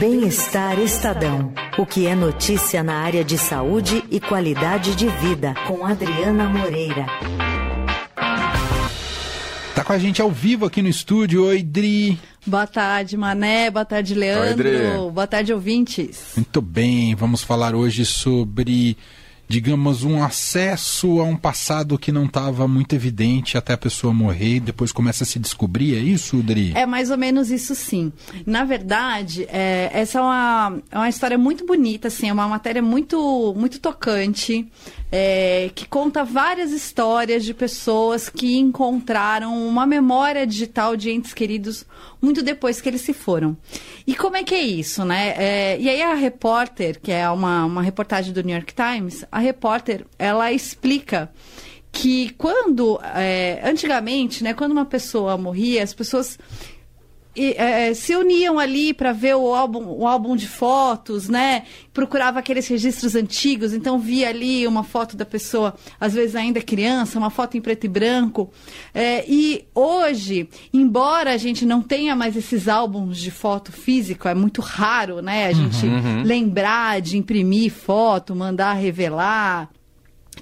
Bem-Estar Estadão. O que é notícia na área de saúde e qualidade de vida, com Adriana Moreira. Tá com a gente ao vivo aqui no estúdio. Oi, Dri. Boa tarde, Mané. Boa tarde, Leandro. Oi, Boa tarde, ouvintes. Muito bem, vamos falar hoje sobre digamos, um acesso a um passado que não estava muito evidente até a pessoa morrer e depois começa a se descobrir, é isso, Dri? É mais ou menos isso sim. Na verdade, é, essa é uma, é uma história muito bonita, assim, é uma matéria muito, muito tocante é, que conta várias histórias de pessoas que encontraram uma memória digital de entes queridos muito depois que eles se foram. E como é que é isso, né? É, e aí a repórter, que é uma, uma reportagem do New York Times, a repórter, ela explica que quando, é, antigamente, né, quando uma pessoa morria, as pessoas e, é, se uniam ali para ver o álbum, o álbum de fotos, né? Procurava aqueles registros antigos, então via ali uma foto da pessoa, às vezes ainda criança, uma foto em preto e branco. É, e hoje, embora a gente não tenha mais esses álbuns de foto físico, é muito raro, né? A gente uhum. lembrar de imprimir foto, mandar revelar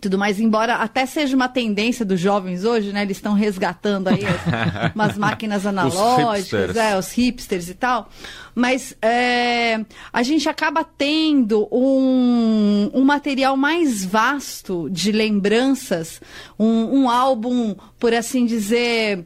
tudo mais, embora até seja uma tendência dos jovens hoje, né? Eles estão resgatando aí as, umas máquinas analógicas, os hipsters. É, os hipsters e tal. Mas é, a gente acaba tendo um, um material mais vasto de lembranças, um, um álbum, por assim dizer,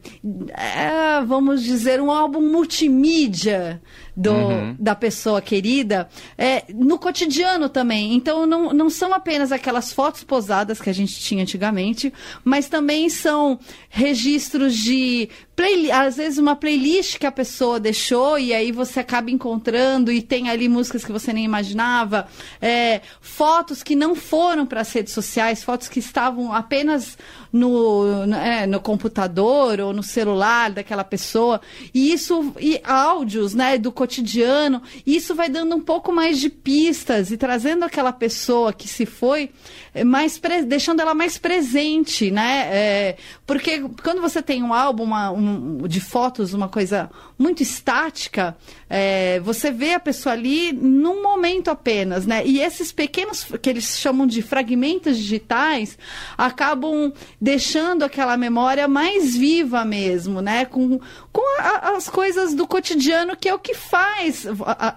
é, vamos dizer, um álbum multimídia do, uhum. da pessoa querida, é, no cotidiano também. Então, não, não são apenas aquelas fotos posadas que a gente tinha antigamente, mas também são registros de play, às vezes uma playlist que a pessoa deixou e aí você acaba encontrando e tem ali músicas que você nem imaginava, é, fotos que não foram para as redes sociais, fotos que estavam apenas no, no, é, no, computador ou no celular daquela pessoa e isso e áudios, né, do cotidiano, isso vai dando um pouco mais de pistas e trazendo aquela pessoa que se foi é, mais deixando ela mais presente, né? É, porque quando você tem um álbum uma, um, de fotos, uma coisa muito estática, é, você vê a pessoa ali num momento apenas, né? E esses pequenos, que eles chamam de fragmentos digitais, acabam deixando aquela memória mais viva mesmo, né? Com, com a, as coisas do cotidiano, que é o que faz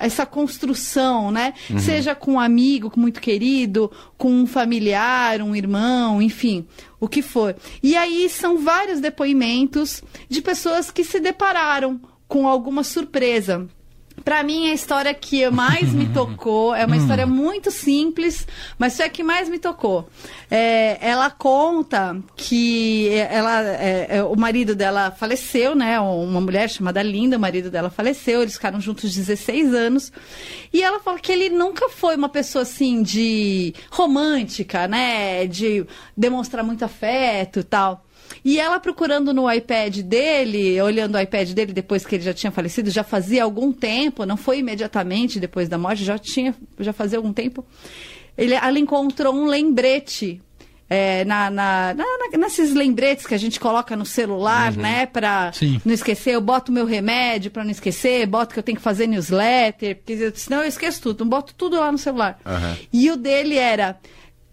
essa construção, né? Uhum. Seja com um amigo muito querido, com um familiar, um irmão, enfim o que for. E aí são vários depoimentos de pessoas que se depararam com alguma surpresa. Para mim, a história que mais me tocou é uma história muito simples, mas foi a que mais me tocou. É, ela conta que ela, é, é, o marido dela faleceu, né? Uma mulher chamada Linda, o marido dela faleceu, eles ficaram juntos 16 anos. E ela fala que ele nunca foi uma pessoa assim de romântica, né? De demonstrar muito afeto e tal. E ela procurando no iPad dele, olhando o iPad dele depois que ele já tinha falecido, já fazia algum tempo, não foi imediatamente depois da morte, já tinha, já fazia algum tempo. Ele, ela encontrou um lembrete é, na, na, na, nesses lembretes que a gente coloca no celular, uhum. né? Pra Sim. não esquecer, eu boto meu remédio para não esquecer, boto que eu tenho que fazer newsletter, porque senão eu esqueço tudo, então boto tudo lá no celular. Uhum. E o dele era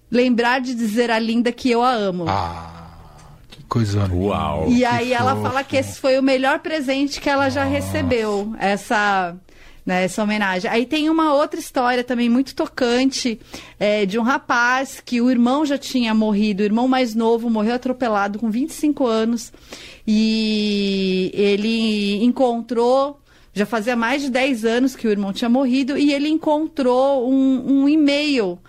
lembrar de dizer a Linda que eu a amo. Ah coisa Uau! E aí fofo. ela fala que esse foi o melhor presente que ela já recebeu, essa, né, essa homenagem. Aí tem uma outra história também muito tocante é, de um rapaz que o irmão já tinha morrido, o irmão mais novo morreu atropelado com 25 anos e ele encontrou já fazia mais de 10 anos que o irmão tinha morrido e ele encontrou um, um e-mail.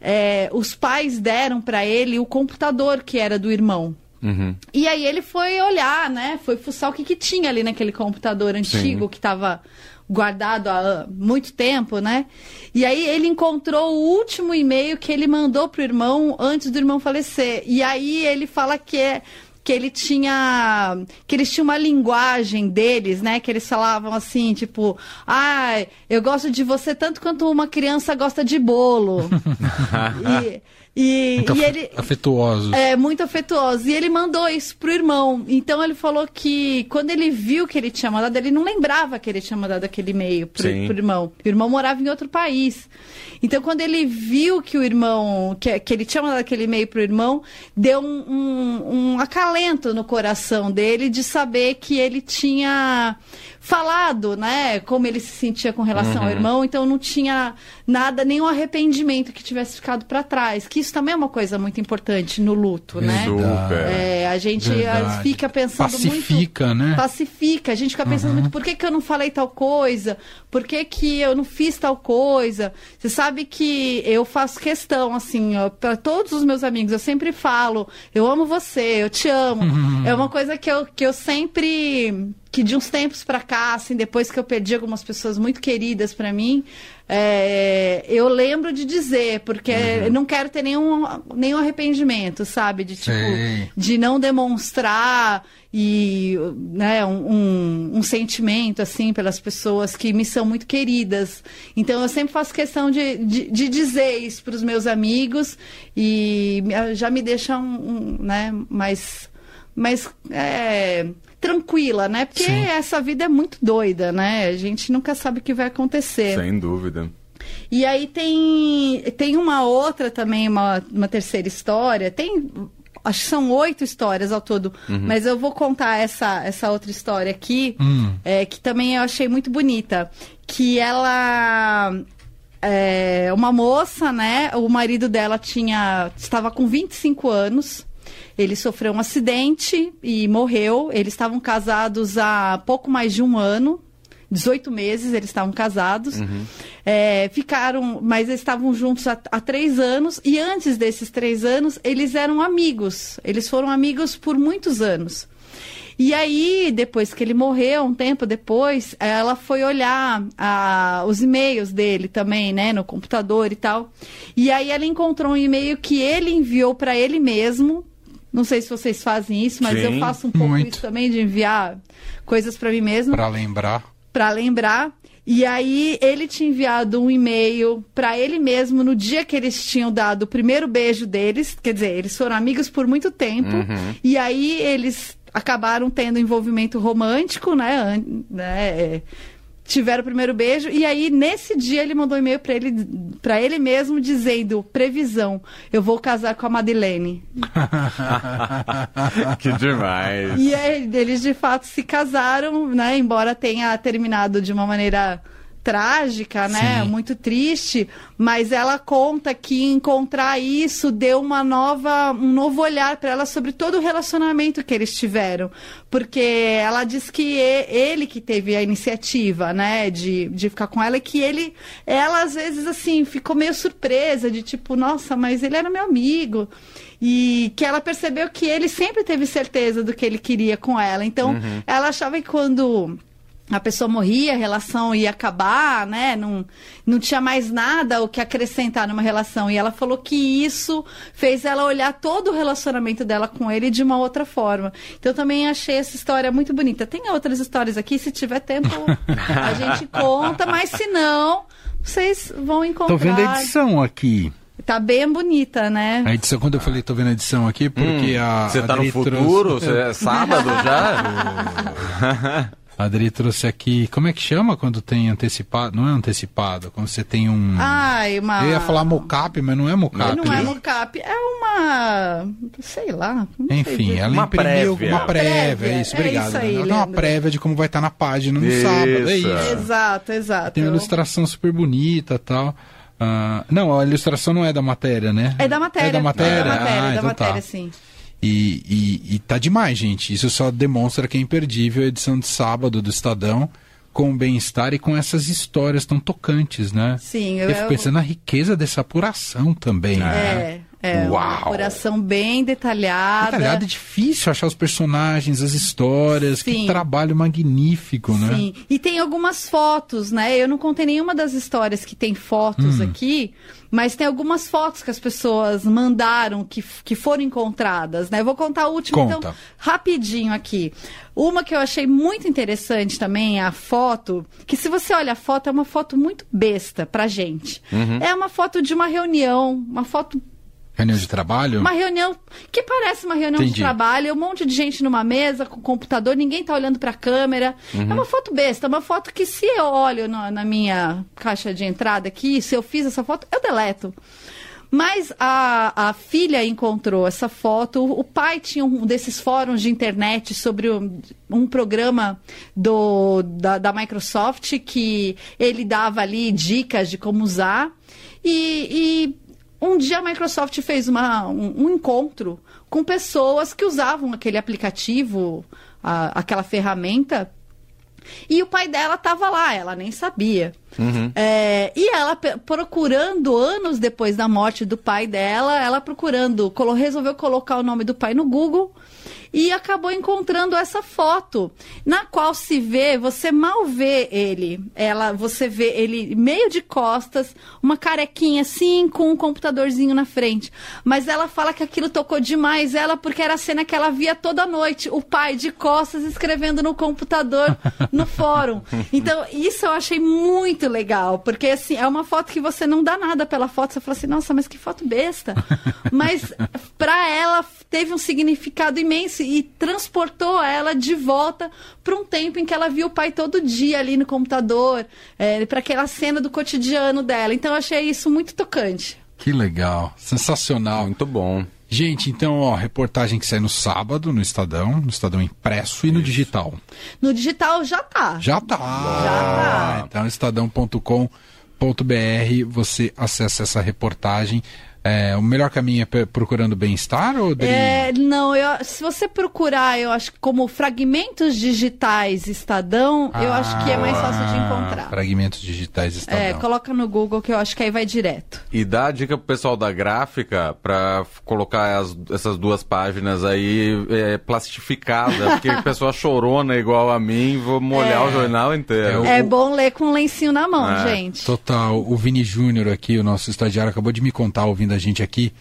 É, os pais deram para ele o computador que era do irmão. Uhum. E aí ele foi olhar, né? Foi fuçar o que, que tinha ali naquele computador antigo Sim. que estava guardado há muito tempo, né? E aí ele encontrou o último e-mail que ele mandou pro irmão antes do irmão falecer. E aí ele fala que é que ele tinha que eles tinham uma linguagem deles, né, que eles falavam assim, tipo, ai, ah, eu gosto de você tanto quanto uma criança gosta de bolo. e, e, muito e ele afetuoso. É, muito afetuoso. E ele mandou isso pro irmão. Então ele falou que quando ele viu que ele tinha mandado, ele não lembrava que ele tinha mandado aquele e-mail pro, pro irmão. O irmão morava em outro país. Então quando ele viu que o irmão, que, que ele tinha mandado aquele e-mail pro irmão, deu um, um, um acalento no coração dele de saber que ele tinha falado, né, como ele se sentia com relação uhum. ao irmão, então não tinha nada, nenhum arrependimento que tivesse ficado para trás. Que isso também é uma coisa muito importante no luto, né? Super. É, a gente Verdade. fica pensando pacifica, muito... né? Pacifica, a gente fica pensando uhum. muito, por que, que eu não falei tal coisa? Por que, que eu não fiz tal coisa? Você sabe que eu faço questão, assim, para todos os meus amigos, eu sempre falo, eu amo você, eu te amo. Uhum. É uma coisa que eu, que eu sempre que de uns tempos para cá, assim, depois que eu perdi algumas pessoas muito queridas para mim, é, eu lembro de dizer, porque uhum. não quero ter nenhum, nenhum arrependimento, sabe? De tipo, de não demonstrar e né, um, um, um, sentimento assim pelas pessoas que me são muito queridas. Então eu sempre faço questão de, de, de dizer isso para os meus amigos e já me deixa um, um né, mais, mais é, tranquila, né? Porque Sim. essa vida é muito doida, né? A gente nunca sabe o que vai acontecer. Sem dúvida. E aí tem, tem uma outra também, uma, uma terceira história. Tem acho que são oito histórias ao todo, uhum. mas eu vou contar essa, essa outra história aqui, uhum. é, que também eu achei muito bonita. Que ela. É, uma moça, né? O marido dela tinha. estava com 25 anos. Ele sofreu um acidente e morreu. Eles estavam casados há pouco mais de um ano. 18 meses eles estavam casados. Uhum. É, ficaram, mas eles estavam juntos há, há, três anos. E antes desses três anos, eles eram amigos. Eles foram amigos por muitos anos. E aí, depois que ele morreu, um tempo depois, ela foi olhar a, os e-mails dele também, né, no computador e tal. E aí ela encontrou um e-mail que ele enviou para ele mesmo, não sei se vocês fazem isso, mas Sim, eu faço um pouco muito. isso também de enviar coisas para mim mesmo. Para lembrar. Para lembrar. E aí ele tinha enviado um e-mail para ele mesmo no dia que eles tinham dado o primeiro beijo deles. Quer dizer, eles foram amigos por muito tempo. Uhum. E aí eles acabaram tendo envolvimento romântico, né? né? Tiveram o primeiro beijo e aí nesse dia ele mandou um e-mail para ele para ele mesmo dizendo previsão eu vou casar com a Madeleine. Que demais. E aí, eles de fato se casaram né embora tenha terminado de uma maneira trágica, né? Sim. Muito triste, mas ela conta que encontrar isso deu uma nova, um novo olhar para ela sobre todo o relacionamento que eles tiveram, porque ela diz que ele que teve a iniciativa, né, de, de ficar com ela, e que ele, ela às vezes assim ficou meio surpresa de tipo, nossa, mas ele era meu amigo e que ela percebeu que ele sempre teve certeza do que ele queria com ela. Então, uhum. ela achava que quando a pessoa morria, a relação ia acabar, né? Não, não tinha mais nada o que acrescentar numa relação. E ela falou que isso fez ela olhar todo o relacionamento dela com ele de uma outra forma. Então também achei essa história muito bonita. Tem outras histórias aqui, se tiver tempo a gente conta, mas se não, vocês vão encontrar. Tô vendo a edição aqui. Tá bem bonita, né? A edição, quando eu falei, tô vendo a edição aqui, porque hum, a. Você tá no futuro? Trouxe... É sábado já? A Adri trouxe aqui, como é que chama quando tem antecipado? Não é antecipado, quando você tem um. Ai, uma. Eu ia falar mocap, mas não é mocap. Não é mocap, é uma. Sei lá. Enfim, sei ela uma imprimiu prévia. uma prévia, prévia. isso, obrigado. É isso aí, ela tem uma prévia de como vai estar na página no isso. sábado, é isso. Exato, exato. Tem uma ilustração super bonita e tal. Uh, não, a ilustração não é da matéria, né? É da matéria. É da matéria? É da matéria, ah, é da então matéria tá. sim. E, e, e tá demais, gente. Isso só demonstra que é imperdível a edição de sábado do Estadão com bem-estar e com essas histórias tão tocantes, né? Sim, eu, eu fico pensando na riqueza dessa apuração também. Né? É. É uma Uau! apuração bem detalhada. Detalhado é difícil achar os personagens, as histórias. Que Sim. trabalho magnífico, né? Sim, e tem algumas fotos, né? Eu não contei nenhuma das histórias que tem fotos Hum. aqui, mas tem algumas fotos que as pessoas mandaram que, que foram encontradas, né? Eu vou contar a última, Conta. então, rapidinho aqui. Uma que eu achei muito interessante também é a foto, que se você olha a foto, é uma foto muito besta pra gente. É uma foto de uma reunião, uma foto Reunião de trabalho? uma reunião que parece uma reunião Entendi. de trabalho, um monte de gente numa mesa com computador, ninguém tá olhando pra câmera. É uma foto besta, é uma foto que se eu olho na, na minha caixa de entrada aqui, se eu fiz essa foto, eu deleto. Mas a, a filha encontrou essa foto. O pai tinha um desses fóruns de internet sobre um, um programa do, da, da Microsoft que ele dava ali dicas de como usar. E um dia a Microsoft fez uma, um, um encontro com pessoas que usavam aquele aplicativo, a- aquela ferramenta. E o pai dela estava lá, ela nem sabia. É, e ela procurando, anos depois da morte do pai dela, ela procurando, resolveu colocar o nome do pai no Google e acabou encontrando essa foto, na qual se vê, você mal vê ele. Ela, você vê ele meio de costas, uma carequinha assim, com um computadorzinho na frente. Mas ela fala que aquilo tocou demais ela, porque era a cena que ela via toda noite, o pai de costas escrevendo no computador, no fórum. Então, isso eu achei muito legal, porque assim, é uma foto que você não dá nada pela foto, você fala assim, nossa, mas que foto besta. Mas para ela teve um significado imenso e transportou ela de volta para um tempo em que ela viu o pai todo dia ali no computador, para aquela cena do cotidiano dela. Então eu achei isso muito tocante. Que legal. Sensacional. Muito bom. Gente, então, ó, reportagem que sai no sábado no Estadão, no Estadão impresso e no digital. No digital já tá. Já tá. tá. Então, estadão.com.br, você acessa essa reportagem. É, o melhor caminho é procurando bem-estar ou Dri? É, não, eu- se você procurar, eu acho que como fragmentos digitais Estadão, eu acho que é mais fácil de Ah, encontrar. Fragmentos digitais Estadão. É, coloca no Google que eu acho que aí vai direto. E dá a dica pro pessoal da gráfica pra f- colocar as- essas duas páginas aí é, plastificada, porque a pessoa chorona igual a mim, vou molhar o jornal inteiro. É o- É bom ler com um lencinho na mão, É, gente. Total. O Vini Júnior aqui, o nosso estagiário, acabou de me contar, ouvindo a gente aqui,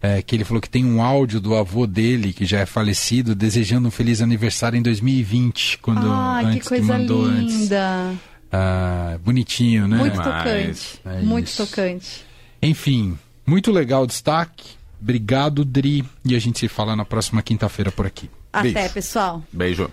é, que ele falou que tem um áudio do avô dele, que já é falecido, desejando um feliz aniversário em 2020, quando Ah, que antes coisa mandou antes. linda. Ah, bonitinho, né? Muito Mas, tocante. é muito isso. tocante. Enfim, muito legal o destaque. Obrigado, Dri. E a gente se fala na próxima quinta-feira por aqui. Até, Beijo. pessoal. Beijo.